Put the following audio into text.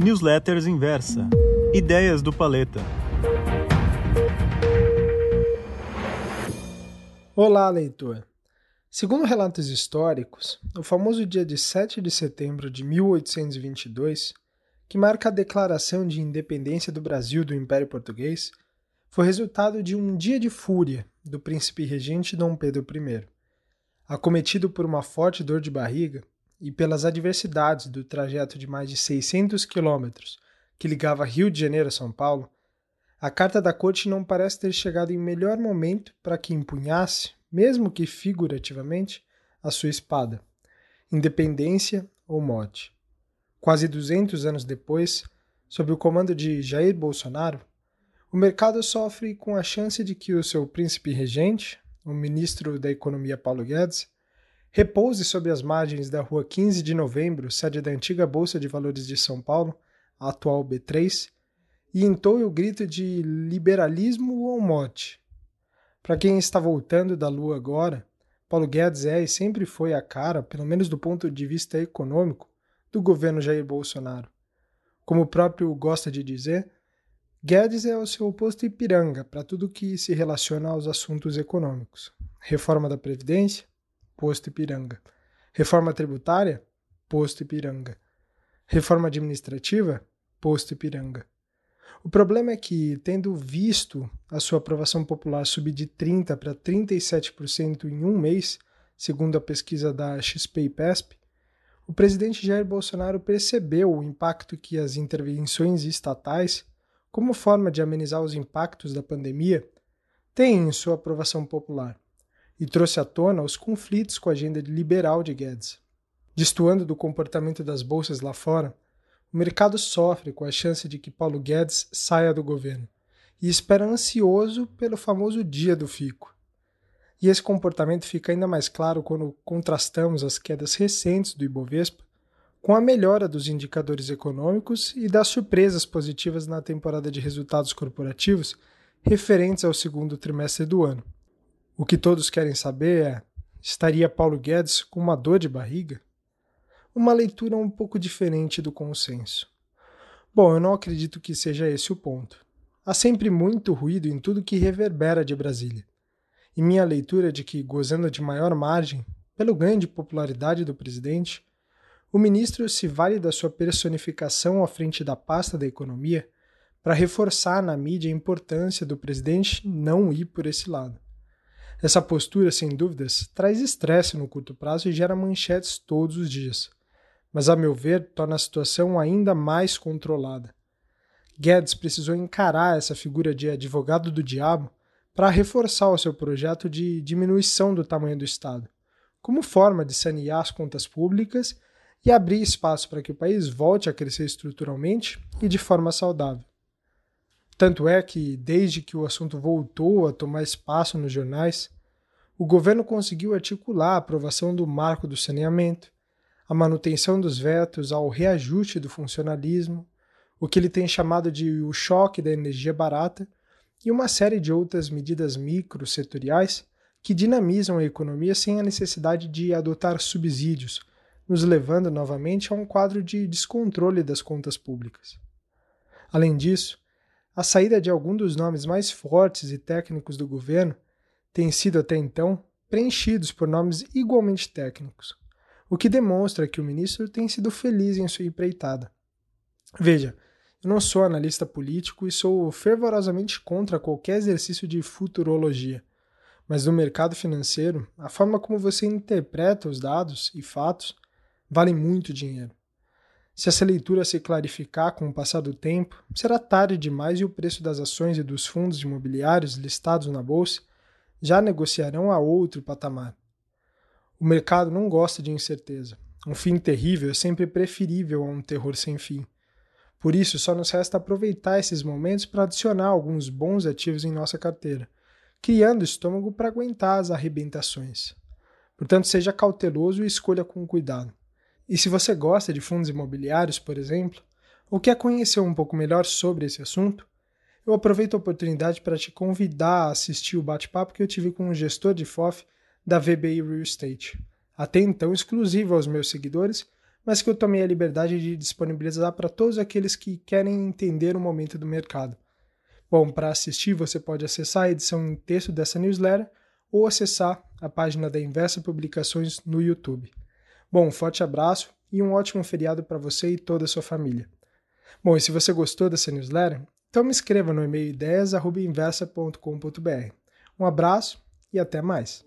Newsletters Inversa. Ideias do Paleta. Olá, leitor. Segundo relatos históricos, o famoso dia de 7 de setembro de 1822, que marca a declaração de independência do Brasil do Império Português, foi resultado de um dia de fúria do príncipe regente Dom Pedro I. Acometido por uma forte dor de barriga, e pelas adversidades do trajeto de mais de 600 quilômetros que ligava Rio de Janeiro a São Paulo, a carta da corte não parece ter chegado em melhor momento para que empunhasse, mesmo que figurativamente, a sua espada, independência ou morte. Quase 200 anos depois, sob o comando de Jair Bolsonaro, o mercado sofre com a chance de que o seu príncipe regente, o ministro da Economia Paulo Guedes, Repouse sob as margens da rua 15 de novembro, sede da antiga Bolsa de Valores de São Paulo, a atual B3, e entoe o grito de liberalismo ou morte. Para quem está voltando da lua agora, Paulo Guedes é e sempre foi a cara, pelo menos do ponto de vista econômico, do governo Jair Bolsonaro. Como o próprio gosta de dizer, Guedes é o seu oposto Ipiranga para tudo que se relaciona aos assuntos econômicos. Reforma da Previdência, posto Ipiranga. Reforma tributária, posto Ipiranga. Reforma administrativa, posto Ipiranga. O problema é que, tendo visto a sua aprovação popular subir de 30% para 37% em um mês, segundo a pesquisa da XP e PESP, o presidente Jair Bolsonaro percebeu o impacto que as intervenções estatais, como forma de amenizar os impactos da pandemia, têm em sua aprovação popular e trouxe à tona os conflitos com a agenda liberal de Guedes. Destoando do comportamento das bolsas lá fora, o mercado sofre com a chance de que Paulo Guedes saia do governo e espera ansioso pelo famoso dia do fico. E esse comportamento fica ainda mais claro quando contrastamos as quedas recentes do Ibovespa com a melhora dos indicadores econômicos e das surpresas positivas na temporada de resultados corporativos referentes ao segundo trimestre do ano. O que todos querem saber é: estaria Paulo Guedes com uma dor de barriga? Uma leitura um pouco diferente do consenso. Bom, eu não acredito que seja esse o ponto. Há sempre muito ruído em tudo que reverbera de Brasília. E minha leitura é de que, gozando de maior margem, pelo ganho de popularidade do presidente, o ministro se vale da sua personificação à frente da pasta da economia para reforçar na mídia a importância do presidente não ir por esse lado. Essa postura, sem dúvidas, traz estresse no curto prazo e gera manchetes todos os dias. Mas, a meu ver, torna a situação ainda mais controlada. Guedes precisou encarar essa figura de advogado do diabo para reforçar o seu projeto de diminuição do tamanho do Estado, como forma de sanear as contas públicas e abrir espaço para que o país volte a crescer estruturalmente e de forma saudável. Tanto é que, desde que o assunto voltou a tomar espaço nos jornais, o governo conseguiu articular a aprovação do marco do saneamento, a manutenção dos vetos ao reajuste do funcionalismo, o que ele tem chamado de o choque da energia barata e uma série de outras medidas microsetoriais que dinamizam a economia sem a necessidade de adotar subsídios, nos levando novamente a um quadro de descontrole das contas públicas. Além disso, a saída de algum dos nomes mais fortes e técnicos do governo tem sido até então preenchidos por nomes igualmente técnicos, o que demonstra que o ministro tem sido feliz em sua empreitada. Veja, eu não sou analista político e sou fervorosamente contra qualquer exercício de futurologia, mas no mercado financeiro, a forma como você interpreta os dados e fatos vale muito dinheiro. Se essa leitura se clarificar com o passar do tempo, será tarde demais e o preço das ações e dos fundos imobiliários listados na bolsa já negociarão a outro patamar. O mercado não gosta de incerteza. Um fim terrível é sempre preferível a um terror sem fim. Por isso, só nos resta aproveitar esses momentos para adicionar alguns bons ativos em nossa carteira, criando estômago para aguentar as arrebentações. Portanto, seja cauteloso e escolha com cuidado. E se você gosta de fundos imobiliários, por exemplo, ou quer conhecer um pouco melhor sobre esse assunto, eu aproveito a oportunidade para te convidar a assistir o bate-papo que eu tive com o gestor de FOF da VBI Real Estate, até então exclusivo aos meus seguidores, mas que eu tomei a liberdade de disponibilizar para todos aqueles que querem entender o momento do mercado. Bom, para assistir você pode acessar a edição em texto dessa newsletter ou acessar a página da Inversa Publicações no YouTube. Bom, um forte abraço e um ótimo feriado para você e toda a sua família. Bom, e se você gostou dessa newsletter, então me escreva no e-mail ideias.inversa.com.br. Um abraço e até mais!